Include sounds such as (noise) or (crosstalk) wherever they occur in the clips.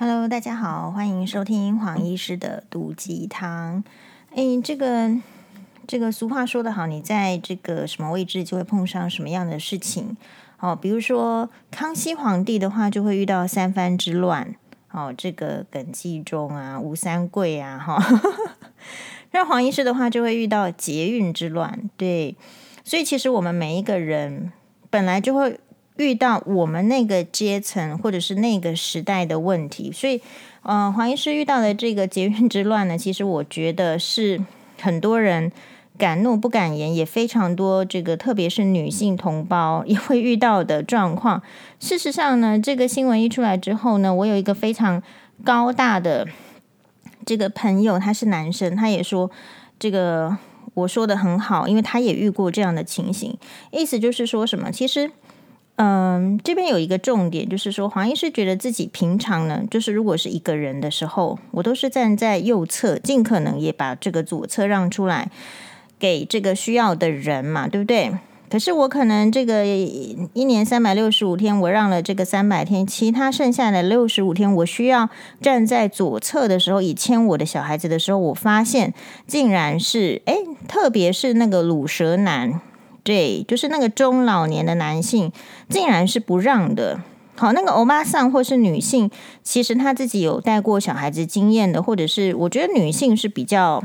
Hello，大家好，欢迎收听黄医师的毒鸡汤。哎，这个这个俗话说得好，你在这个什么位置就会碰上什么样的事情。哦，比如说康熙皇帝的话，就会遇到三藩之乱。哦，这个耿继忠啊，吴三桂啊，哈、哦。(laughs) 那黄医师的话，就会遇到劫运之乱。对，所以其实我们每一个人本来就会。遇到我们那个阶层或者是那个时代的问题，所以，呃，黄医师遇到的这个捷运之乱呢，其实我觉得是很多人敢怒不敢言，也非常多这个特别是女性同胞也会遇到的状况。事实上呢，这个新闻一出来之后呢，我有一个非常高大的这个朋友，他是男生，他也说这个我说的很好，因为他也遇过这样的情形，意思就是说什么，其实。嗯，这边有一个重点，就是说黄医师觉得自己平常呢，就是如果是一个人的时候，我都是站在右侧，尽可能也把这个左侧让出来给这个需要的人嘛，对不对？可是我可能这个一年三百六十五天，我让了这个三百天，其他剩下的六十五天，我需要站在左侧的时候，以牵我的小孩子的时候，我发现竟然是哎，特别是那个鲁蛇男。对，就是那个中老年的男性，竟然是不让的。好，那个欧巴桑或是女性，其实她自己有带过小孩子经验的，或者是我觉得女性是比较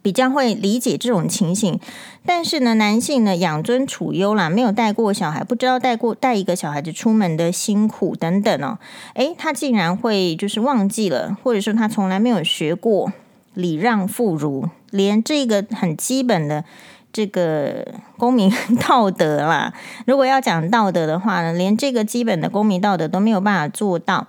比较会理解这种情形。但是呢，男性呢养尊处优啦，没有带过小孩，不知道带过带一个小孩子出门的辛苦等等哦。诶，他竟然会就是忘记了，或者说他从来没有学过礼让妇孺，连这个很基本的。这个公民道德啦，(laughs) 如果要讲道德的话呢，连这个基本的公民道德都没有办法做到。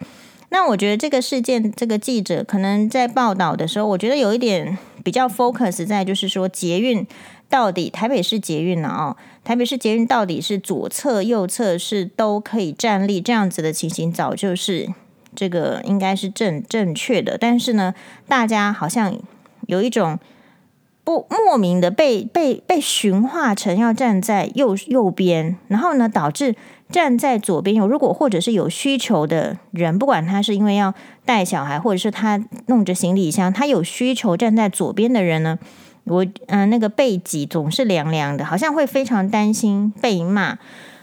那我觉得这个事件，这个记者可能在报道的时候，我觉得有一点比较 focus 在，就是说捷运到底台北市捷运呢？哦，台北市捷运到底是左侧、右侧是都可以站立这样子的情形，早就是这个应该是正正确的。但是呢，大家好像有一种。不莫名的被被被驯化成要站在右右边，然后呢，导致站在左边有如果或者是有需求的人，不管他是因为要带小孩，或者是他弄着行李箱，他有需求站在左边的人呢，我嗯、那个背脊总是凉凉的，好像会非常担心被骂，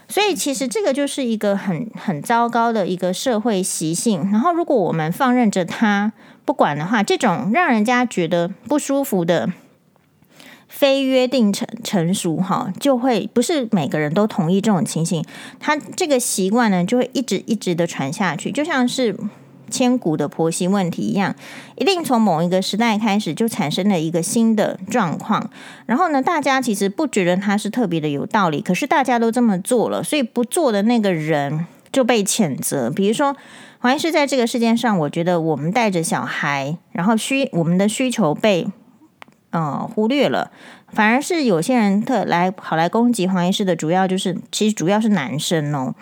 所以其实这个就是一个很很糟糕的一个社会习性。然后如果我们放任着他不管的话，这种让人家觉得不舒服的。非约定成成熟哈，就会不是每个人都同意这种情形，他这个习惯呢，就会一直一直的传下去，就像是千古的婆媳问题一样，一定从某一个时代开始就产生了一个新的状况，然后呢，大家其实不觉得他是特别的有道理，可是大家都这么做了，所以不做的那个人就被谴责。比如说，黄医师在这个事件上，我觉得我们带着小孩，然后需我们的需求被。嗯，忽略了，反而是有些人特来跑来攻击黄医师的，主要就是其实主要是男生哦，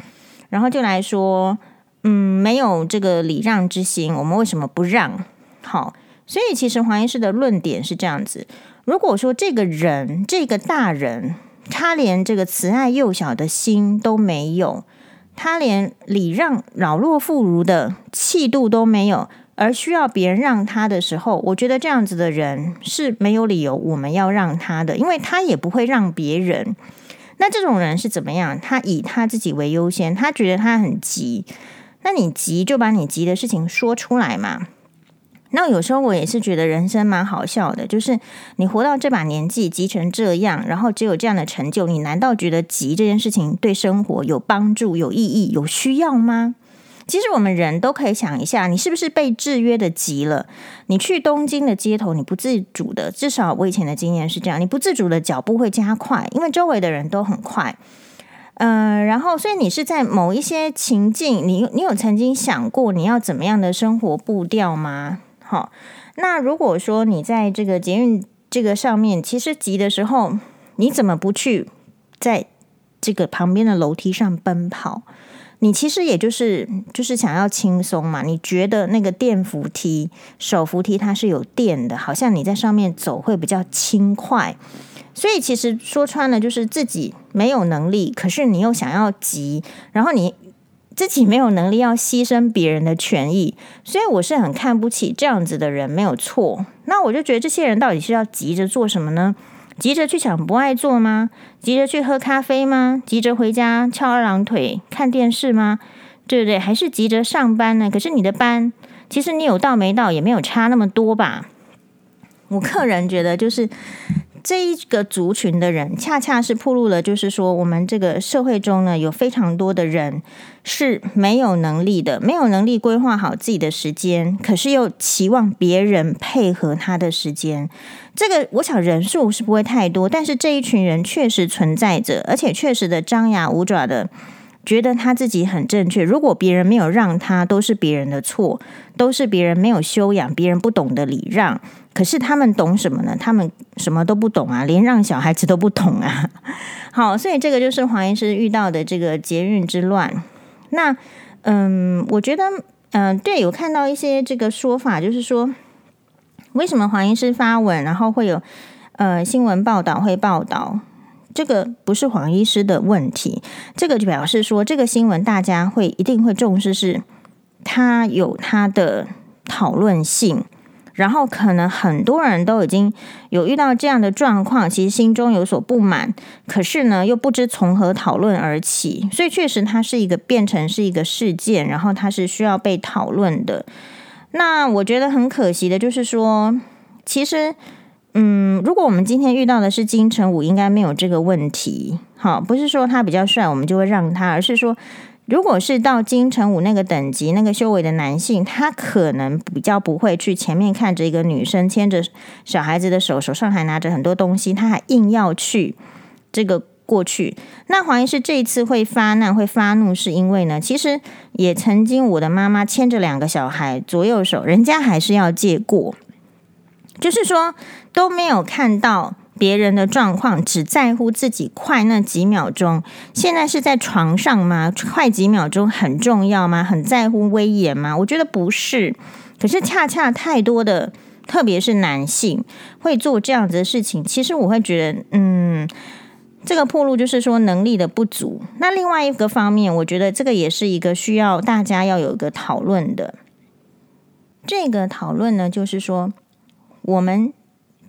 然后就来说，嗯，没有这个礼让之心，我们为什么不让？好，所以其实黄医师的论点是这样子：如果说这个人这个大人，他连这个慈爱幼小的心都没有，他连礼让老弱妇孺的气度都没有。而需要别人让他的时候，我觉得这样子的人是没有理由我们要让他的，因为他也不会让别人。那这种人是怎么样？他以他自己为优先，他觉得他很急。那你急就把你急的事情说出来嘛。那有时候我也是觉得人生蛮好笑的，就是你活到这把年纪，急成这样，然后只有这样的成就，你难道觉得急这件事情对生活有帮助、有意义、有需要吗？其实我们人都可以想一下，你是不是被制约的急了？你去东京的街头，你不自主的，至少我以前的经验是这样，你不自主的脚步会加快，因为周围的人都很快。嗯、然后所以你是在某一些情境，你你有曾经想过你要怎么样的生活步调吗？好，那如果说你在这个捷运这个上面，其实急的时候，你怎么不去在这个旁边的楼梯上奔跑？你其实也就是就是想要轻松嘛？你觉得那个电扶梯、手扶梯它是有电的，好像你在上面走会比较轻快。所以其实说穿了，就是自己没有能力，可是你又想要急，然后你自己没有能力要牺牲别人的权益，所以我是很看不起这样子的人，没有错。那我就觉得这些人到底是要急着做什么呢？急着去抢不爱做吗？急着去喝咖啡吗？急着回家翘二郎腿看电视吗？对不对？还是急着上班呢？可是你的班，其实你有到没到也没有差那么多吧？我个人觉得就是。这一个族群的人，恰恰是暴露了，就是说，我们这个社会中呢，有非常多的人是没有能力的，没有能力规划好自己的时间，可是又期望别人配合他的时间。这个我想人数是不会太多，但是这一群人确实存在着，而且确实的张牙舞爪的。觉得他自己很正确，如果别人没有让他，都是别人的错，都是别人没有修养，别人不懂得礼让。可是他们懂什么呢？他们什么都不懂啊，连让小孩子都不懂啊。(laughs) 好，所以这个就是黄医师遇到的这个捷运之乱。那嗯，我觉得嗯，对，有看到一些这个说法，就是说为什么黄医师发文，然后会有呃新闻报道会报道。这个不是黄医师的问题，这个就表示说，这个新闻大家会一定会重视，是它有它的讨论性，然后可能很多人都已经有遇到这样的状况，其实心中有所不满，可是呢又不知从何讨论而起，所以确实它是一个变成是一个事件，然后它是需要被讨论的。那我觉得很可惜的就是说，其实。嗯，如果我们今天遇到的是金城武，应该没有这个问题。好，不是说他比较帅，我们就会让他，而是说，如果是到金城武那个等级、那个修为的男性，他可能比较不会去前面看着一个女生牵着小孩子的手，手上还拿着很多东西，他还硬要去这个过去。那黄医师这一次会发难、会发怒，是因为呢，其实也曾经我的妈妈牵着两个小孩左右手，人家还是要借过。就是说都没有看到别人的状况，只在乎自己快那几秒钟。现在是在床上吗？快几秒钟很重要吗？很在乎威严吗？我觉得不是。可是恰恰太多的，特别是男性会做这样子的事情。其实我会觉得，嗯，这个暴露就是说能力的不足。那另外一个方面，我觉得这个也是一个需要大家要有一个讨论的。这个讨论呢，就是说。我们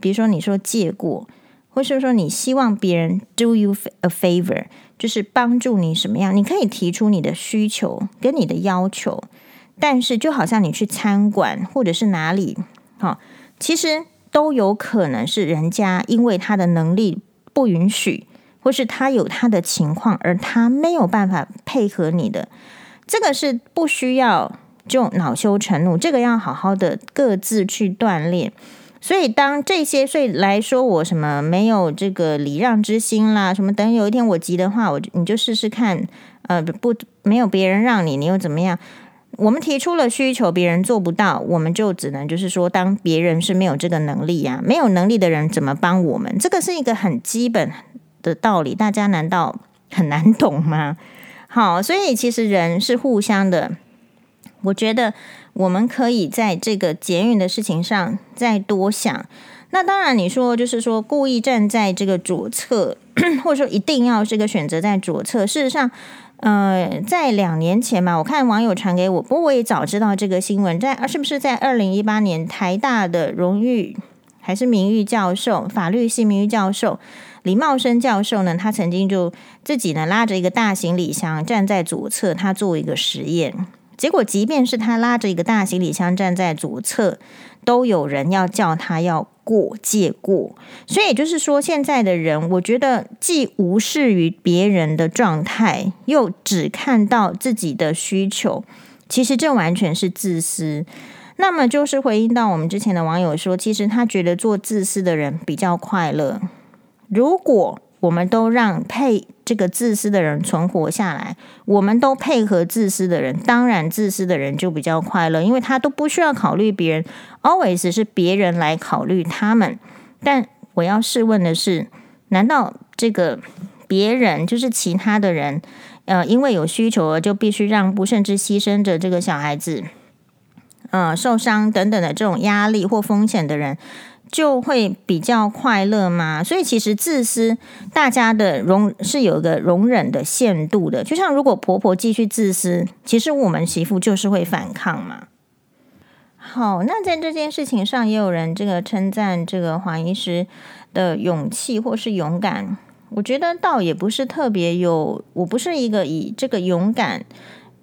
比如说，你说借过，或是说你希望别人 do you a favor，就是帮助你什么样？你可以提出你的需求跟你的要求，但是就好像你去餐馆或者是哪里，哈，其实都有可能是人家因为他的能力不允许，或是他有他的情况，而他没有办法配合你的，这个是不需要就恼羞成怒，这个要好好的各自去锻炼。所以，当这些所以来说我什么没有这个礼让之心啦，什么等有一天我急的话，我你就试试看，呃，不没有别人让你，你又怎么样？我们提出了需求，别人做不到，我们就只能就是说，当别人是没有这个能力呀，没有能力的人怎么帮我们？这个是一个很基本的道理，大家难道很难懂吗？好，所以其实人是互相的，我觉得。我们可以在这个捷运的事情上再多想。那当然，你说就是说故意站在这个左侧，(clears throat) 或者说一定要这个选择在左侧。事实上，呃，在两年前嘛，我看网友传给我，不过我也早知道这个新闻，在是不是在二零一八年台大的荣誉还是名誉教授，法律系名誉教授李茂生教授呢？他曾经就自己呢拉着一个大行李箱站在左侧，他做一个实验。结果，即便是他拉着一个大行李箱站在左侧，都有人要叫他要过借过。所以，就是说，现在的人，我觉得既无视于别人的状态，又只看到自己的需求，其实这完全是自私。那么，就是回应到我们之前的网友说，其实他觉得做自私的人比较快乐。如果我们都让配这个自私的人存活下来，我们都配合自私的人，当然自私的人就比较快乐，因为他都不需要考虑别人，always 是别人来考虑他们。但我要试问的是，难道这个别人就是其他的人，呃，因为有需求而就必须让步，甚至牺牲着这个小孩子，呃，受伤等等的这种压力或风险的人？就会比较快乐吗？所以其实自私，大家的容是有一个容忍的限度的。就像如果婆婆继续自私，其实我们媳妇就是会反抗嘛。好，那在这件事情上，也有人这个称赞这个黄医师的勇气或是勇敢。我觉得倒也不是特别有，我不是一个以这个勇敢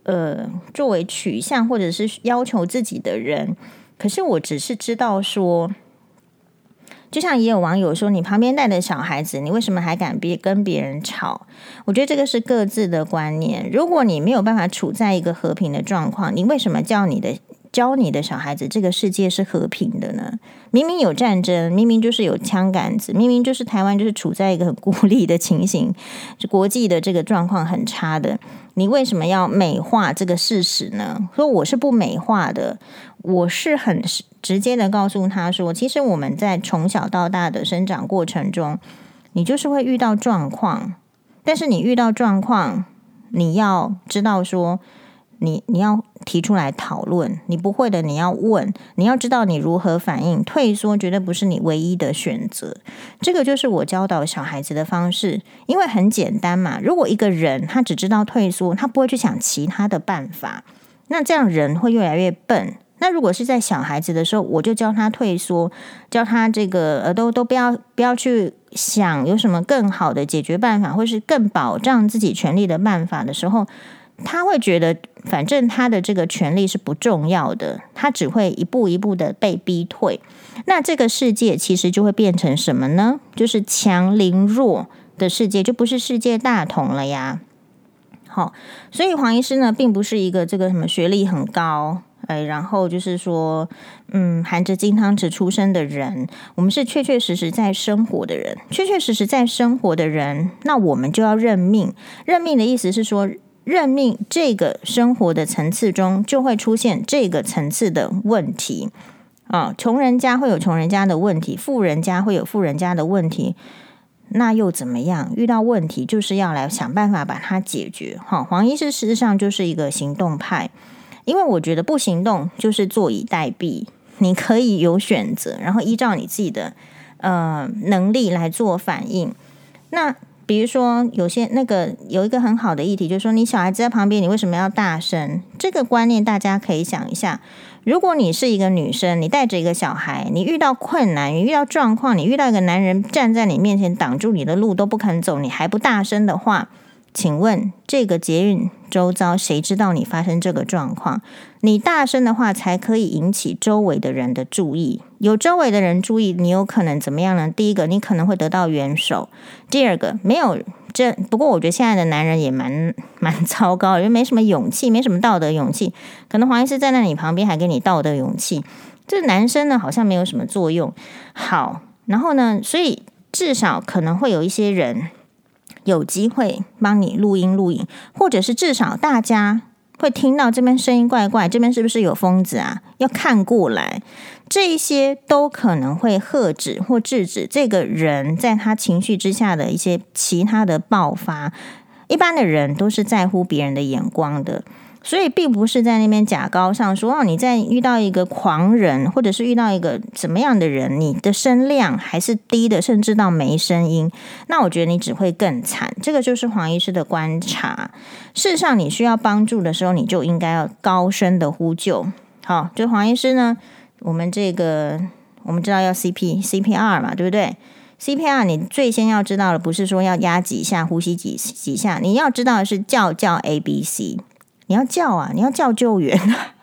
呃作为取向或者是要求自己的人。可是我只是知道说，就像也有网友说，你旁边带的小孩子，你为什么还敢别跟别人吵？我觉得这个是各自的观念。如果你没有办法处在一个和平的状况，你为什么叫你的？教你的小孩子，这个世界是和平的呢？明明有战争，明明就是有枪杆子，明明就是台湾就是处在一个很孤立的情形，国际的这个状况很差的，你为什么要美化这个事实呢？说我是不美化的，我是很直接的告诉他说，其实我们在从小到大的生长过程中，你就是会遇到状况，但是你遇到状况，你要知道说。你你要提出来讨论，你不会的你要问，你要知道你如何反应，退缩绝对不是你唯一的选择。这个就是我教导小孩子的方式，因为很简单嘛。如果一个人他只知道退缩，他不会去想其他的办法，那这样人会越来越笨。那如果是在小孩子的时候，我就教他退缩，教他这个呃都都不要不要去想有什么更好的解决办法，或是更保障自己权利的办法的时候。他会觉得，反正他的这个权利是不重要的，他只会一步一步的被逼退。那这个世界其实就会变成什么呢？就是强凌弱的世界，就不是世界大同了呀。好，所以黄医师呢，并不是一个这个什么学历很高，哎，然后就是说，嗯，含着金汤匙出生的人。我们是确确实实在生活的人，确确实实在生活的人，那我们就要认命。认命的意思是说。认命，这个生活的层次中就会出现这个层次的问题啊。穷人家会有穷人家的问题，富人家会有富人家的问题，那又怎么样？遇到问题就是要来想办法把它解决。哈，黄医师事实上就是一个行动派，因为我觉得不行动就是坐以待毙。你可以有选择，然后依照你自己的呃能力来做反应。那。比如说，有些那个有一个很好的议题，就是说，你小孩子在旁边，你为什么要大声？这个观念大家可以想一下。如果你是一个女生，你带着一个小孩，你遇到困难，你遇到状况，你遇到一个男人站在你面前挡住你的路都不肯走，你还不大声的话，请问这个捷运周遭谁知道你发生这个状况？你大声的话才可以引起周围的人的注意。有周围的人注意，你有可能怎么样呢？第一个，你可能会得到援手；第二个，没有这。不过我觉得现在的男人也蛮蛮糟糕，因为没什么勇气，没什么道德勇气。可能黄医师站在你旁边还给你道德勇气，这男生呢好像没有什么作用。好，然后呢，所以至少可能会有一些人。有机会帮你录音录影，或者是至少大家会听到这边声音怪怪，这边是不是有疯子啊？要看过来，这一些都可能会喝止或制止这个人在他情绪之下的一些其他的爆发。一般的人都是在乎别人的眼光的。所以并不是在那边假高尚，说哦，你在遇到一个狂人，或者是遇到一个怎么样的人，你的声量还是低的，甚至到没声音，那我觉得你只会更惨。这个就是黄医师的观察。事实上，你需要帮助的时候，你就应该要高声的呼救。好，就黄医师呢，我们这个我们知道要 CP CPR 嘛，对不对？CPR 你最先要知道的不是说要压几下，呼吸几几下，你要知道的是叫叫 ABC。你要叫啊！你要叫救援啊。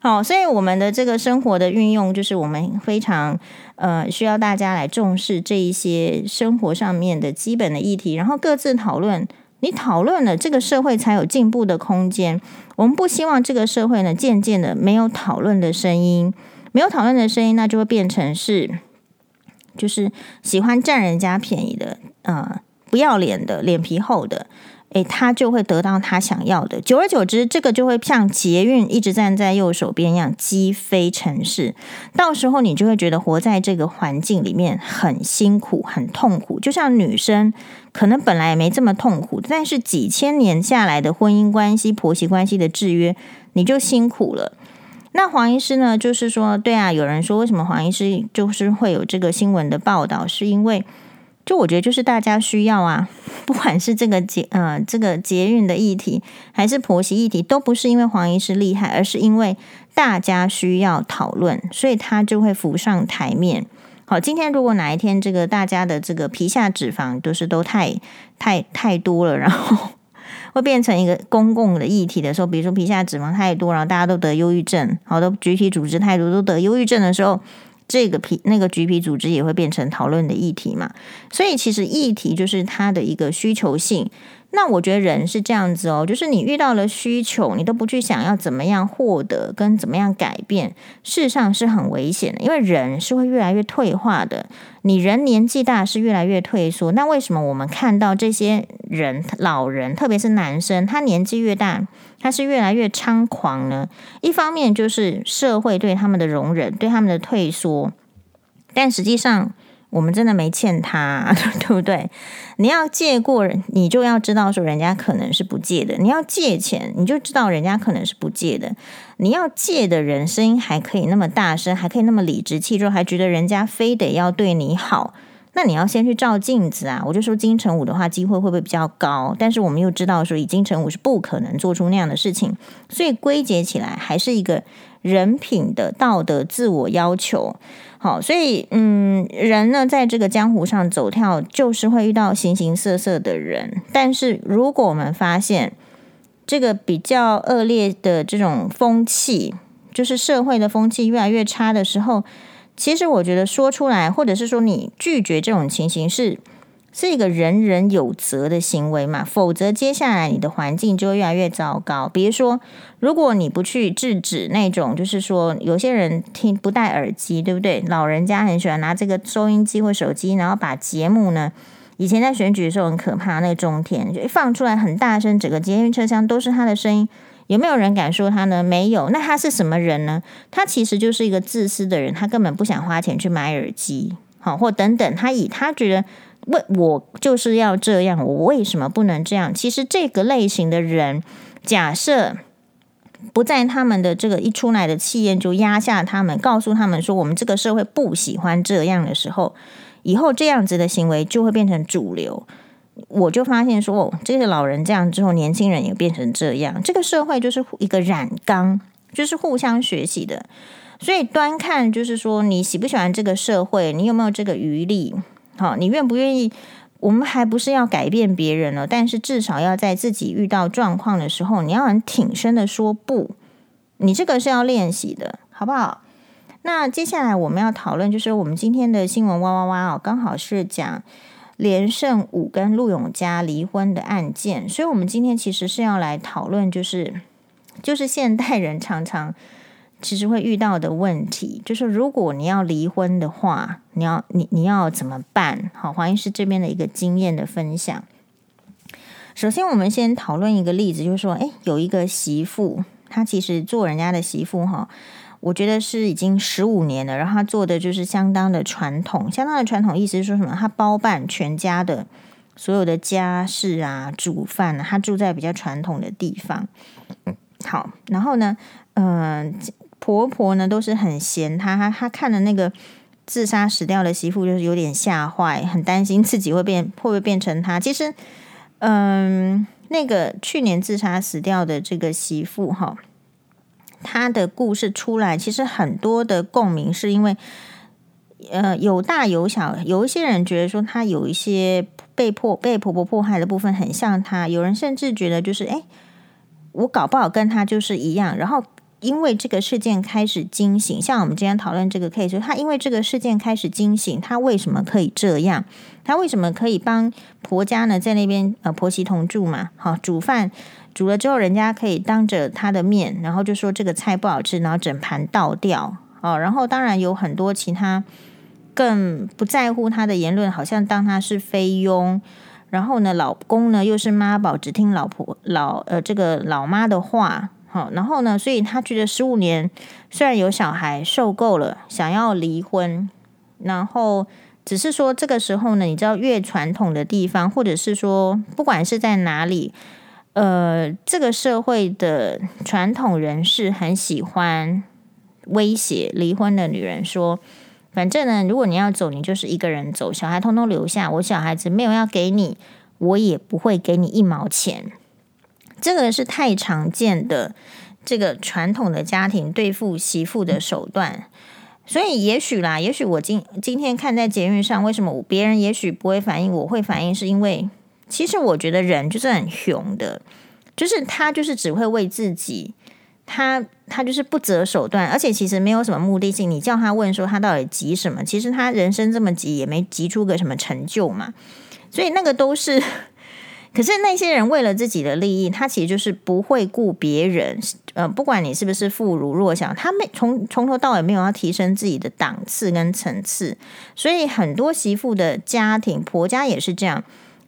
(laughs) 好，所以我们的这个生活的运用，就是我们非常呃需要大家来重视这一些生活上面的基本的议题，然后各自讨论。你讨论了，这个社会才有进步的空间。我们不希望这个社会呢渐渐的没有讨论的声音，没有讨论的声音，那就会变成是就是喜欢占人家便宜的，呃，不要脸的，脸皮厚的。诶，他就会得到他想要的。久而久之，这个就会像捷运一直站在右手边一样击飞城市。到时候你就会觉得活在这个环境里面很辛苦、很痛苦。就像女生可能本来也没这么痛苦，但是几千年下来的婚姻关系、婆媳关系的制约，你就辛苦了。那黄医师呢，就是说，对啊，有人说为什么黄医师就是会有这个新闻的报道，是因为。就我觉得，就是大家需要啊，(laughs) 不管是这个捷呃这个捷运的议题，还是婆媳议题，都不是因为黄医师厉害，而是因为大家需要讨论，所以他就会浮上台面。好，今天如果哪一天这个大家的这个皮下脂肪都是都太太太多了，然后 (laughs) 会变成一个公共的议题的时候，比如说皮下脂肪太多，然后大家都得忧郁症，好多集体组织太多都得忧郁症的时候。这个皮那个橘皮组织也会变成讨论的议题嘛，所以其实议题就是它的一个需求性。那我觉得人是这样子哦，就是你遇到了需求，你都不去想要怎么样获得跟怎么样改变，事实上是很危险的，因为人是会越来越退化的。你人年纪大是越来越退缩，那为什么我们看到这些人老人，特别是男生，他年纪越大，他是越来越猖狂呢？一方面就是社会对他们的容忍，对他们的退缩，但实际上。我们真的没欠他，(laughs) 对不对？你要借过，你就要知道说人家可能是不借的。你要借钱，你就知道人家可能是不借的。你要借的人声音还可以那么大声，还可以那么理直气壮，还觉得人家非得要对你好，那你要先去照镜子啊！我就说金城武的话，机会会不会比较高？但是我们又知道说，以金城武是不可能做出那样的事情，所以归结起来还是一个人品的道德自我要求。好，所以嗯，人呢，在这个江湖上走跳，就是会遇到形形色色的人。但是如果我们发现这个比较恶劣的这种风气，就是社会的风气越来越差的时候，其实我觉得说出来，或者是说你拒绝这种情形是。是一个人人有责的行为嘛，否则接下来你的环境就会越来越糟糕。比如说，如果你不去制止那种，就是说有些人听不戴耳机，对不对？老人家很喜欢拿这个收音机或手机，然后把节目呢，以前在选举的时候很可怕，那个中天就放出来很大声，整个捷运车厢都是他的声音，有没有人敢说他呢？没有。那他是什么人呢？他其实就是一个自私的人，他根本不想花钱去买耳机，好，或等等，他以他觉得。为我就是要这样，我为什么不能这样？其实这个类型的人，假设不在他们的这个一出来的气焰就压下他们，告诉他们说我们这个社会不喜欢这样的时候，以后这样子的行为就会变成主流。我就发现说，哦，这个老人这样之后，年轻人也变成这样。这个社会就是一个染缸，就是互相学习的。所以端看就是说，你喜不喜欢这个社会，你有没有这个余力？好，你愿不愿意？我们还不是要改变别人了，但是至少要在自己遇到状况的时候，你要很挺身的说不。你这个是要练习的，好不好？那接下来我们要讨论，就是我们今天的新闻哇哇哇哦，刚好是讲连胜武跟陆永嘉离婚的案件，所以我们今天其实是要来讨论，就是就是现代人常常。其实会遇到的问题就是，如果你要离婚的话，你要你你要怎么办？好，黄医师这边的一个经验的分享。首先，我们先讨论一个例子，就是说，诶，有一个媳妇，她其实做人家的媳妇哈，我觉得是已经十五年了，然后他做的就是相当的传统，相当的传统，意思是说什么？他包办全家的所有的家事啊，煮饭啊，她住在比较传统的地方。好，然后呢，嗯、呃。婆婆呢都是很嫌她，她她看了那个自杀死掉的媳妇，就是有点吓坏，很担心自己会变会不会变成她。其实，嗯，那个去年自杀死掉的这个媳妇哈，他的故事出来，其实很多的共鸣，是因为呃有大有小，有一些人觉得说他有一些被迫被婆婆迫害的部分很像她，有人甚至觉得就是哎，我搞不好跟她就是一样，然后。因为这个事件开始惊醒，像我们今天讨论这个 case，他因为这个事件开始惊醒，他为什么可以这样？他为什么可以帮婆家呢？在那边呃婆媳同住嘛，好煮饭煮了之后，人家可以当着他的面，然后就说这个菜不好吃，然后整盘倒掉哦。然后当然有很多其他更不在乎他的言论，好像当他是菲佣。然后呢，老公呢又是妈宝，只听老婆老呃这个老妈的话。好，然后呢，所以他觉得十五年虽然有小孩，受够了，想要离婚。然后只是说这个时候呢，你知道越传统的地方，或者是说不管是在哪里，呃，这个社会的传统人士很喜欢威胁离婚的女人说：“反正呢，如果你要走，你就是一个人走，小孩通通留下。我小孩子没有要给你，我也不会给你一毛钱。”这个是太常见的这个传统的家庭对付媳妇的手段。所以也许啦，也许我今今天看在捷运上，为什么别人也许不会反应，我会反应，是因为其实我觉得人就是很熊的，就是他就是只会为自己，他他就是不择手段，而且其实没有什么目的性。你叫他问说他到底急什么，其实他人生这么急，也没急出个什么成就嘛。所以那个都是。(laughs) 可是那些人为了自己的利益，他其实就是不会顾别人，呃，不管你是不是妇孺弱小，他没从从头到尾没有要提升自己的档次跟层次，所以很多媳妇的家庭，婆家也是这样，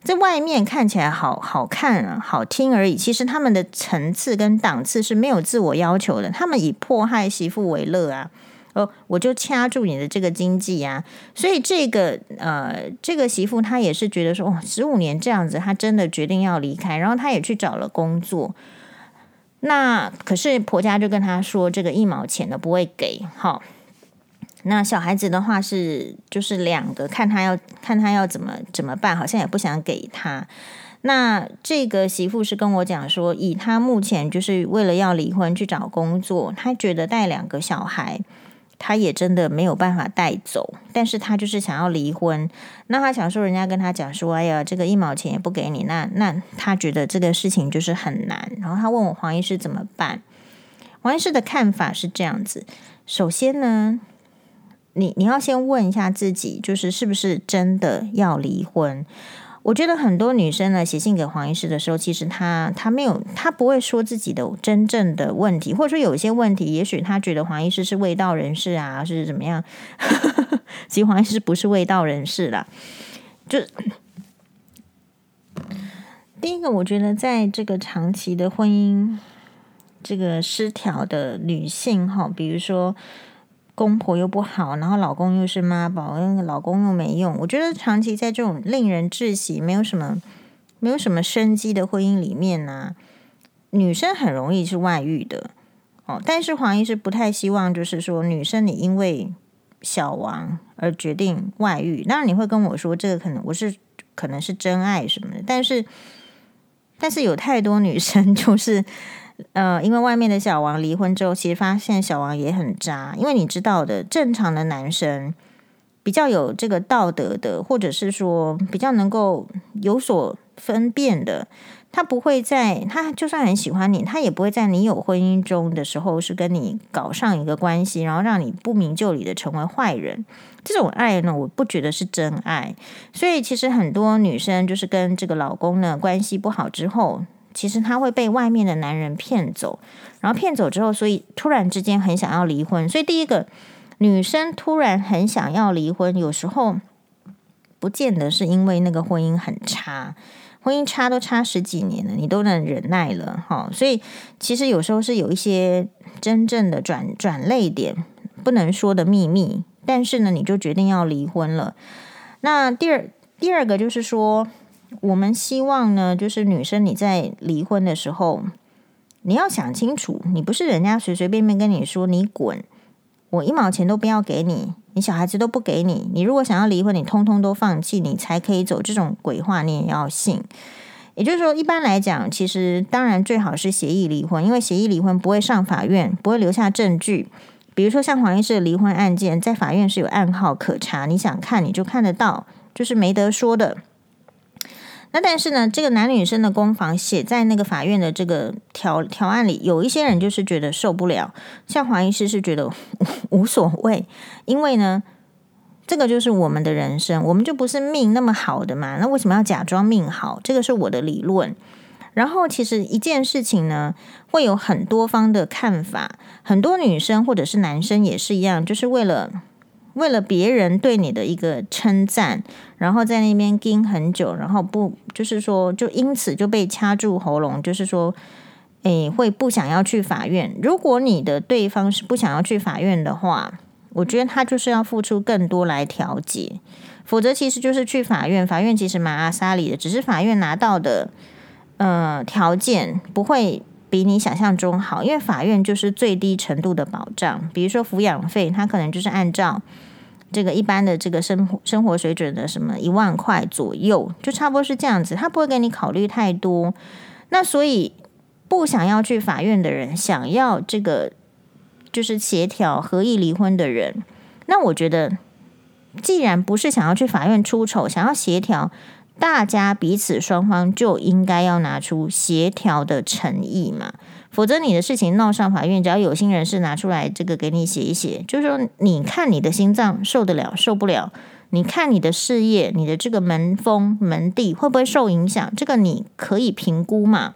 在外面看起来好好看啊，好听而已，其实他们的层次跟档次是没有自我要求的，他们以迫害媳妇为乐啊。哦，我就掐住你的这个经济啊，所以这个呃，这个媳妇她也是觉得说，哦，十五年这样子，她真的决定要离开，然后她也去找了工作。那可是婆家就跟她说，这个一毛钱都不会给。好，那小孩子的话是就是两个，看他要看他要怎么怎么办，好像也不想给他。那这个媳妇是跟我讲说，以她目前就是为了要离婚去找工作，她觉得带两个小孩。他也真的没有办法带走，但是他就是想要离婚。那他想说，人家跟他讲说，哎呀，这个一毛钱也不给你，那那他觉得这个事情就是很难。然后他问我黄医师怎么办？黄医师的看法是这样子：首先呢，你你要先问一下自己，就是是不是真的要离婚。我觉得很多女生呢，写信给黄医师的时候，其实她她没有，她不会说自己的真正的问题，或者说有一些问题，也许她觉得黄医师是卫道人士啊，是怎么样？(laughs) 其实黄医师不是卫道人士啦。就第一个，我觉得在这个长期的婚姻这个失调的女性哈，比如说。公婆又不好，然后老公又是妈宝，那个老公又没用。我觉得长期在这种令人窒息、没有什么、没有什么生机的婚姻里面呢、女生很容易是外遇的哦。但是黄医师不太希望，就是说女生你因为小王而决定外遇。那你会跟我说，这个可能我是可能是真爱什么的，但是但是有太多女生就是。呃，因为外面的小王离婚之后，其实发现小王也很渣。因为你知道的，正常的男生比较有这个道德的，或者是说比较能够有所分辨的，他不会在他就算很喜欢你，他也不会在你有婚姻中的时候是跟你搞上一个关系，然后让你不明就里的成为坏人。这种爱呢，我不觉得是真爱。所以其实很多女生就是跟这个老公呢关系不好之后。其实他会被外面的男人骗走，然后骗走之后，所以突然之间很想要离婚。所以第一个，女生突然很想要离婚，有时候不见得是因为那个婚姻很差，婚姻差都差十几年了，你都能忍耐了哈。所以其实有时候是有一些真正的转转泪点，不能说的秘密。但是呢，你就决定要离婚了。那第二第二个就是说。我们希望呢，就是女生你在离婚的时候，你要想清楚，你不是人家随随便便跟你说你滚，我一毛钱都不要给你，你小孩子都不给你，你如果想要离婚，你通通都放弃，你才可以走这种鬼话，你也要信。也就是说，一般来讲，其实当然最好是协议离婚，因为协议离婚不会上法院，不会留下证据。比如说像黄医师的离婚案件，在法院是有案号可查，你想看你就看得到，就是没得说的。那但是呢，这个男女生的攻防写在那个法院的这个条条案里，有一些人就是觉得受不了，像黄医师是觉得 (laughs) 无所谓，因为呢，这个就是我们的人生，我们就不是命那么好的嘛，那为什么要假装命好？这个是我的理论。然后其实一件事情呢，会有很多方的看法，很多女生或者是男生也是一样，就是为了。为了别人对你的一个称赞，然后在那边盯很久，然后不就是说，就因此就被掐住喉咙，就是说，诶，会不想要去法院。如果你的对方是不想要去法院的话，我觉得他就是要付出更多来调解，否则其实就是去法院。法院其实蛮阿莎里的，只是法院拿到的呃条件不会比你想象中好，因为法院就是最低程度的保障。比如说抚养费，他可能就是按照这个一般的这个生活生活水准的什么一万块左右，就差不多是这样子，他不会给你考虑太多。那所以不想要去法院的人，想要这个就是协调合意离婚的人，那我觉得，既然不是想要去法院出丑，想要协调。大家彼此双方就应该要拿出协调的诚意嘛，否则你的事情闹上法院，只要有心人士拿出来这个给你写一写，就是说你看你的心脏受得了受不了，你看你的事业、你的这个门风门第会不会受影响，这个你可以评估嘛。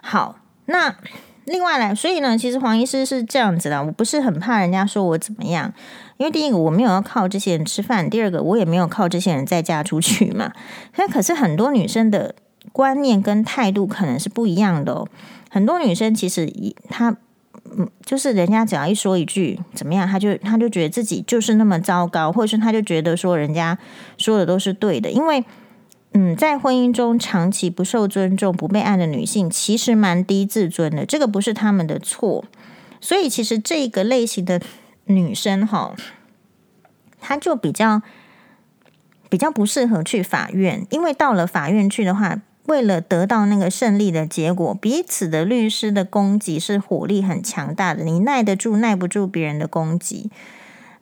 好，那另外来，所以呢，其实黄医师是这样子的，我不是很怕人家说我怎么样。因为第一个我没有要靠这些人吃饭，第二个我也没有靠这些人再嫁出去嘛。(laughs) 那可是很多女生的观念跟态度可能是不一样的哦。很多女生其实她嗯，就是人家只要一说一句怎么样，她就她就觉得自己就是那么糟糕，或者是她就觉得说人家说的都是对的。因为嗯，在婚姻中长期不受尊重、不被爱的女性，其实蛮低自尊的。这个不是他们的错，所以其实这个类型的。女生哈，她就比较比较不适合去法院，因为到了法院去的话，为了得到那个胜利的结果，彼此的律师的攻击是火力很强大的，你耐得住耐不住别人的攻击。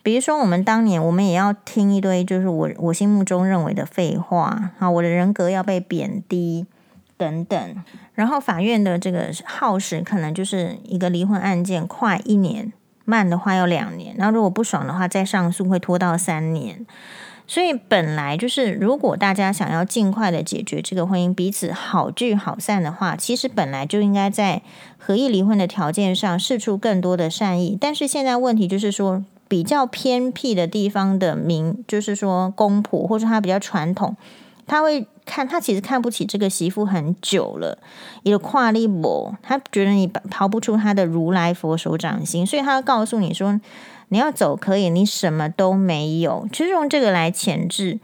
比如说，我们当年我们也要听一堆就是我我心目中认为的废话啊，我的人格要被贬低等等，然后法院的这个耗时可能就是一个离婚案件快一年。慢的话要两年，然后如果不爽的话再上诉会拖到三年。所以本来就是，如果大家想要尽快的解决这个婚姻，彼此好聚好散的话，其实本来就应该在合意离婚的条件上试出更多的善意。但是现在问题就是说，比较偏僻的地方的民，就是说公婆或者他比较传统，他会。看他其实看不起这个媳妇很久了，一个跨立博，他觉得你逃不出他的如来佛手掌心，所以他要告诉你说，你要走可以，你什么都没有，就是用这个来前置。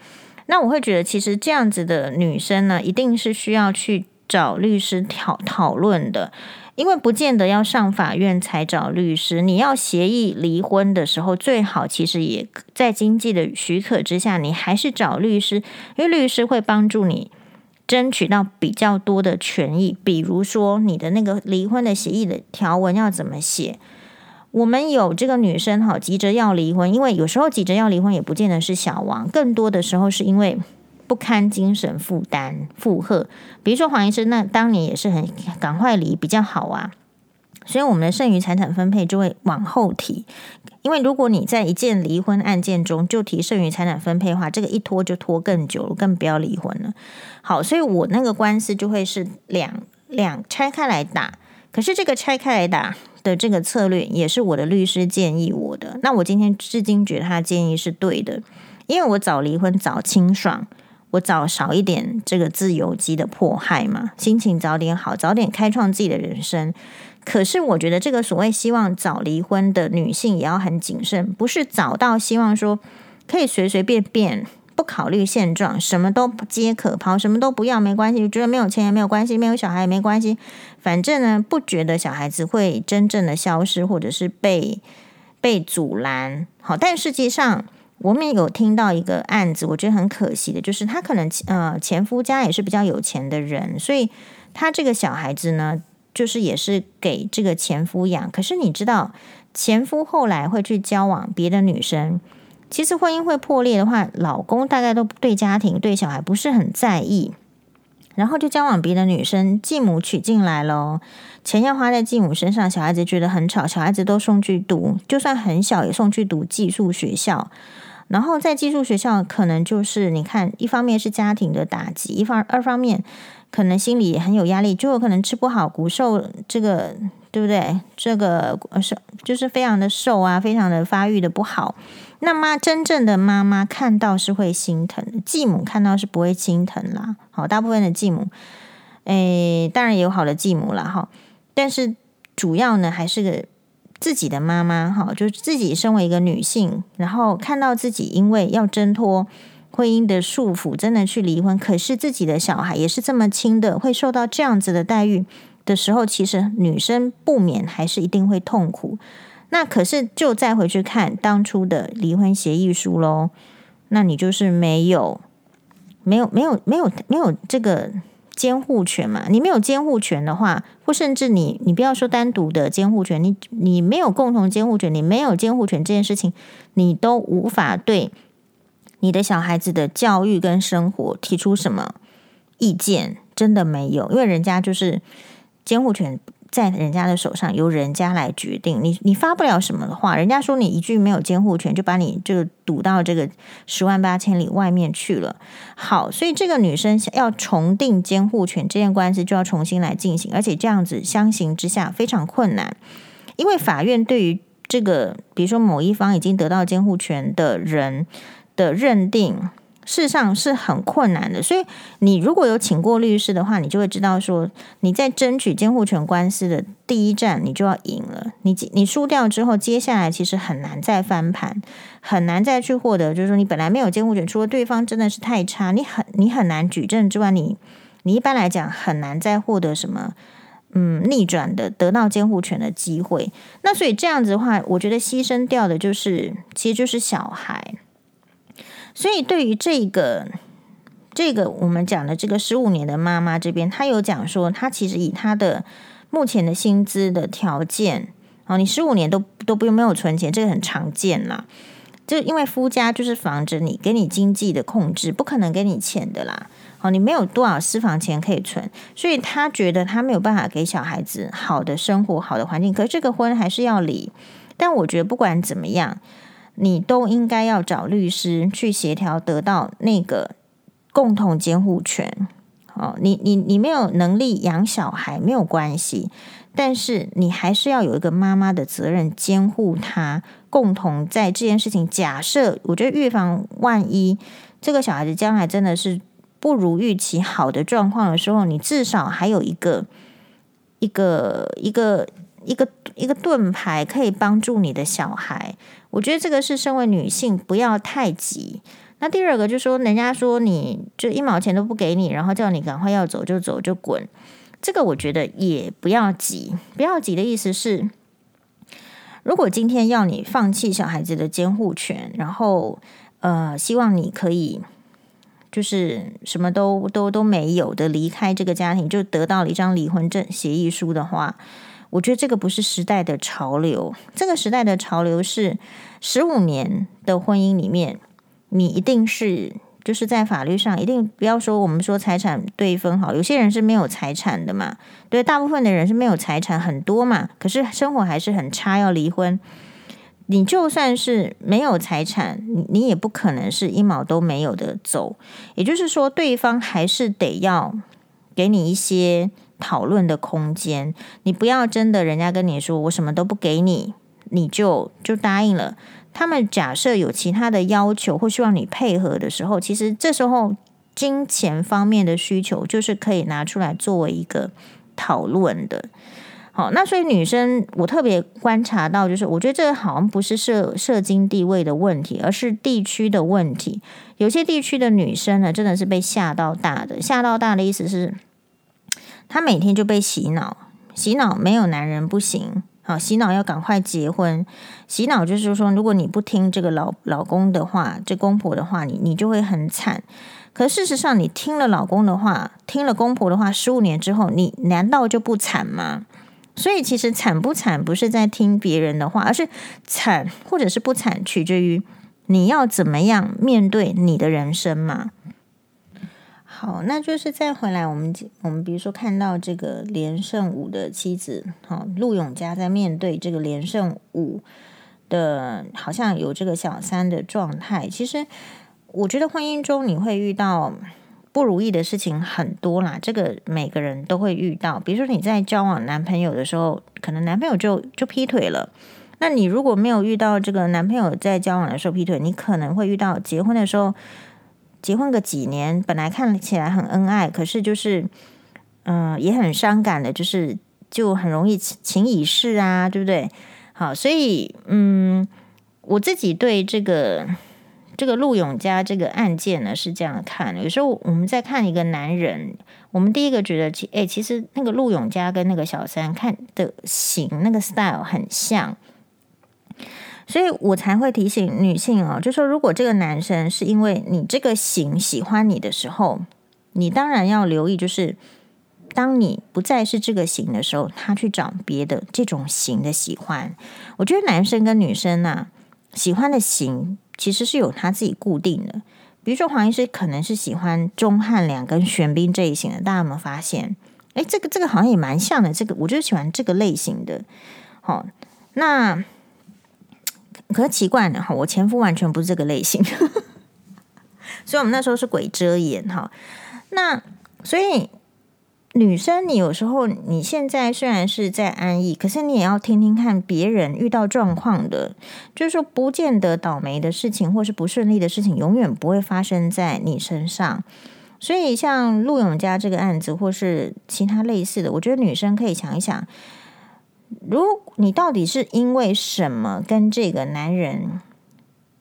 那我会觉得，其实这样子的女生呢，一定是需要去找律师讨讨论的。因为不见得要上法院才找律师，你要协议离婚的时候，最好其实也在经济的许可之下，你还是找律师，因为律师会帮助你争取到比较多的权益。比如说，你的那个离婚的协议的条文要怎么写？我们有这个女生哈，急着要离婚，因为有时候急着要离婚也不见得是小王，更多的时候是因为。不堪精神负担负荷，比如说黄医生，那当年也是很赶快离比较好啊，所以我们的剩余财产分配就会往后提，因为如果你在一件离婚案件中就提剩余财产分配的话，这个一拖就拖更久了，更不要离婚了。好，所以我那个官司就会是两两拆开来打，可是这个拆开来打的这个策略也是我的律师建议我的，那我今天至今觉得他建议是对的，因为我早离婚早清爽。我早少一点这个自由基的迫害嘛，心情早点好，早点开创自己的人生。可是我觉得这个所谓希望早离婚的女性也要很谨慎，不是早到希望说可以随随便便不考虑现状，什么都皆可抛，什么都不要没关系，觉得没有钱也没有关系，没有小孩也没关系，反正呢不觉得小孩子会真正的消失或者是被被阻拦。好，但实际上。我们有听到一个案子，我觉得很可惜的，就是他可能呃前夫家也是比较有钱的人，所以他这个小孩子呢，就是也是给这个前夫养。可是你知道，前夫后来会去交往别的女生，其实婚姻会破裂的话，老公大概都对家庭对小孩不是很在意，然后就交往别的女生，继母娶进来了，钱要花在继母身上，小孩子觉得很吵，小孩子都送去读，就算很小也送去读寄宿学校。然后在寄宿学校，可能就是你看，一方面是家庭的打击，一方二方面可能心里也很有压力，就有可能吃不好，骨瘦，这个对不对？这个瘦就是非常的瘦啊，非常的发育的不好。那么真正的妈妈看到是会心疼，继母看到是不会心疼啦。好，大部分的继母，诶，当然也有好的继母啦。哈，但是主要呢还是个。自己的妈妈，哈，就是自己身为一个女性，然后看到自己因为要挣脱婚姻的束缚，真的去离婚，可是自己的小孩也是这么亲的，会受到这样子的待遇，的时候，其实女生不免还是一定会痛苦。那可是就再回去看当初的离婚协议书喽，那你就是没有、没有、没有、没有、没有这个监护权嘛？你没有监护权的话，或甚至你你不要说单独的监护权，你你没有共同监护权，你没有监护权这件事情，你都无法对你的小孩子的教育跟生活提出什么意见，真的没有，因为人家就是。监护权在人家的手上，由人家来决定。你你发不了什么的话，人家说你一句没有监护权，就把你这个堵到这个十万八千里外面去了。好，所以这个女生要重定监护权，这件官司就要重新来进行，而且这样子相形之下非常困难，因为法院对于这个，比如说某一方已经得到监护权的人的认定。事实上是很困难的，所以你如果有请过律师的话，你就会知道说，你在争取监护权官司的第一战，你就要赢了。你你输掉之后，接下来其实很难再翻盘，很难再去获得。就是说，你本来没有监护权，除了对方真的是太差，你很你很难举证之外，你你一般来讲很难再获得什么嗯逆转的得到监护权的机会。那所以这样子的话，我觉得牺牲掉的就是其实就是小孩。所以，对于这个这个我们讲的这个十五年的妈妈这边，她有讲说，她其实以她的目前的薪资的条件，哦，你十五年都都不用没有存钱，这个很常见啦。就因为夫家就是防着你，给你经济的控制，不可能给你钱的啦。哦，你没有多少私房钱可以存，所以她觉得她没有办法给小孩子好的生活、好的环境。可是这个婚还是要离。但我觉得不管怎么样。你都应该要找律师去协调，得到那个共同监护权。哦，你你你没有能力养小孩没有关系，但是你还是要有一个妈妈的责任监护他，共同在这件事情。假设我觉得预防万一这个小孩子将来真的是不如预期好的状况的时候，你至少还有一个一个一个一个一个盾牌可以帮助你的小孩。我觉得这个是身为女性不要太急。那第二个就是说，人家说你就一毛钱都不给你，然后叫你赶快要走就走就滚，这个我觉得也不要急。不要急的意思是，如果今天要你放弃小孩子的监护权，然后呃，希望你可以就是什么都都都没有的离开这个家庭，就得到了一张离婚证协议书的话。我觉得这个不是时代的潮流，这个时代的潮流是十五年的婚姻里面，你一定是就是在法律上一定不要说我们说财产对分好，有些人是没有财产的嘛，对，大部分的人是没有财产很多嘛，可是生活还是很差，要离婚。你就算是没有财产，你你也不可能是一毛都没有的走，也就是说，对方还是得要给你一些。讨论的空间，你不要真的人家跟你说我什么都不给你，你就就答应了。他们假设有其他的要求或希望你配合的时候，其实这时候金钱方面的需求就是可以拿出来作为一个讨论的。好，那所以女生我特别观察到，就是我觉得这好像不是社社经地位的问题，而是地区的问题。有些地区的女生呢，真的是被吓到大的，吓到大的意思是。她每天就被洗脑，洗脑没有男人不行，好，洗脑要赶快结婚，洗脑就是说，如果你不听这个老老公的话，这公婆的话，你你就会很惨。可事实上，你听了老公的话，听了公婆的话，十五年之后，你难道就不惨吗？所以，其实惨不惨不是在听别人的话，而是惨或者是不惨，取决于你要怎么样面对你的人生嘛。好，那就是再回来，我们我们比如说看到这个连胜武的妻子，好，陆永嘉在面对这个连胜武的，好像有这个小三的状态。其实我觉得婚姻中你会遇到不如意的事情很多啦，这个每个人都会遇到。比如说你在交往男朋友的时候，可能男朋友就就劈腿了，那你如果没有遇到这个男朋友在交往的时候劈腿，你可能会遇到结婚的时候。结婚个几年，本来看起来很恩爱，可是就是，嗯、也很伤感的，就是就很容易情已逝啊，对不对？好，所以嗯，我自己对这个这个陆永嘉这个案件呢是这样看的。有时候我们在看一个男人，我们第一个觉得，其诶，其实那个陆永嘉跟那个小三看的型那个 style 很像，所以我才会提醒女性哦，就说如果这个男生是因为你这个型喜欢你的时候，你当然要留意，就是。当你不再是这个型的时候，他去找别的这种型的喜欢。我觉得男生跟女生啊，喜欢的型其实是有他自己固定的。比如说黄医师可能是喜欢钟汉良跟玄彬这一型的，大家有没有发现？诶，这个这个好像也蛮像的。这个我就喜欢这个类型的。好，那可是奇怪呢，哈，我前夫完全不是这个类型，(laughs) 所以我们那时候是鬼遮眼哈。那所以。女生，你有时候你现在虽然是在安逸，可是你也要听听看别人遇到状况的，就是说不见得倒霉的事情或是不顺利的事情，永远不会发生在你身上。所以像陆永嘉这个案子，或是其他类似的，我觉得女生可以想一想，如你到底是因为什么跟这个男人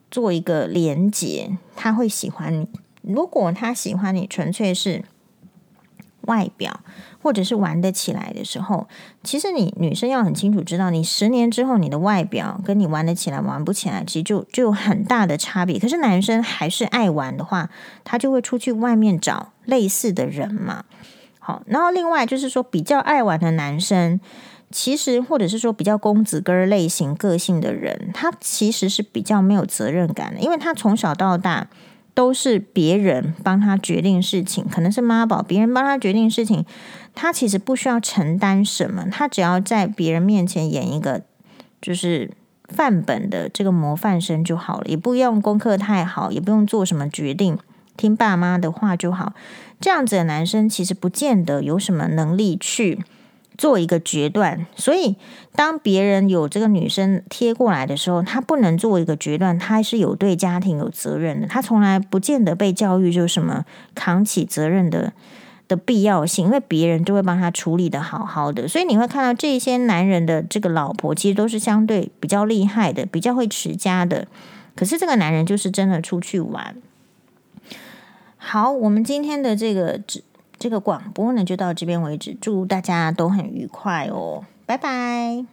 做一个连接，他会喜欢你。如果他喜欢你，纯粹是。外表，或者是玩得起来的时候，其实你女生要很清楚知道，你十年之后你的外表跟你玩得起来玩不起来，其实就就有很大的差别。可是男生还是爱玩的话，他就会出去外面找类似的人嘛。好，然后另外就是说，比较爱玩的男生，其实或者是说比较公子哥类型个性的人，他其实是比较没有责任感的，因为他从小到大。都是别人帮他决定事情，可能是妈宝，别人帮他决定事情，他其实不需要承担什么，他只要在别人面前演一个就是范本的这个模范生就好了，也不用功课太好，也不用做什么决定，听爸妈的话就好。这样子的男生其实不见得有什么能力去。做一个决断，所以当别人有这个女生贴过来的时候，他不能做一个决断，他是有对家庭有责任的。他从来不见得被教育就是什么扛起责任的的必要性，因为别人就会帮他处理得好好的。所以你会看到这些男人的这个老婆，其实都是相对比较厉害的，比较会持家的。可是这个男人就是真的出去玩。好，我们今天的这个这个广播呢，就到这边为止。祝大家都很愉快哦，拜拜。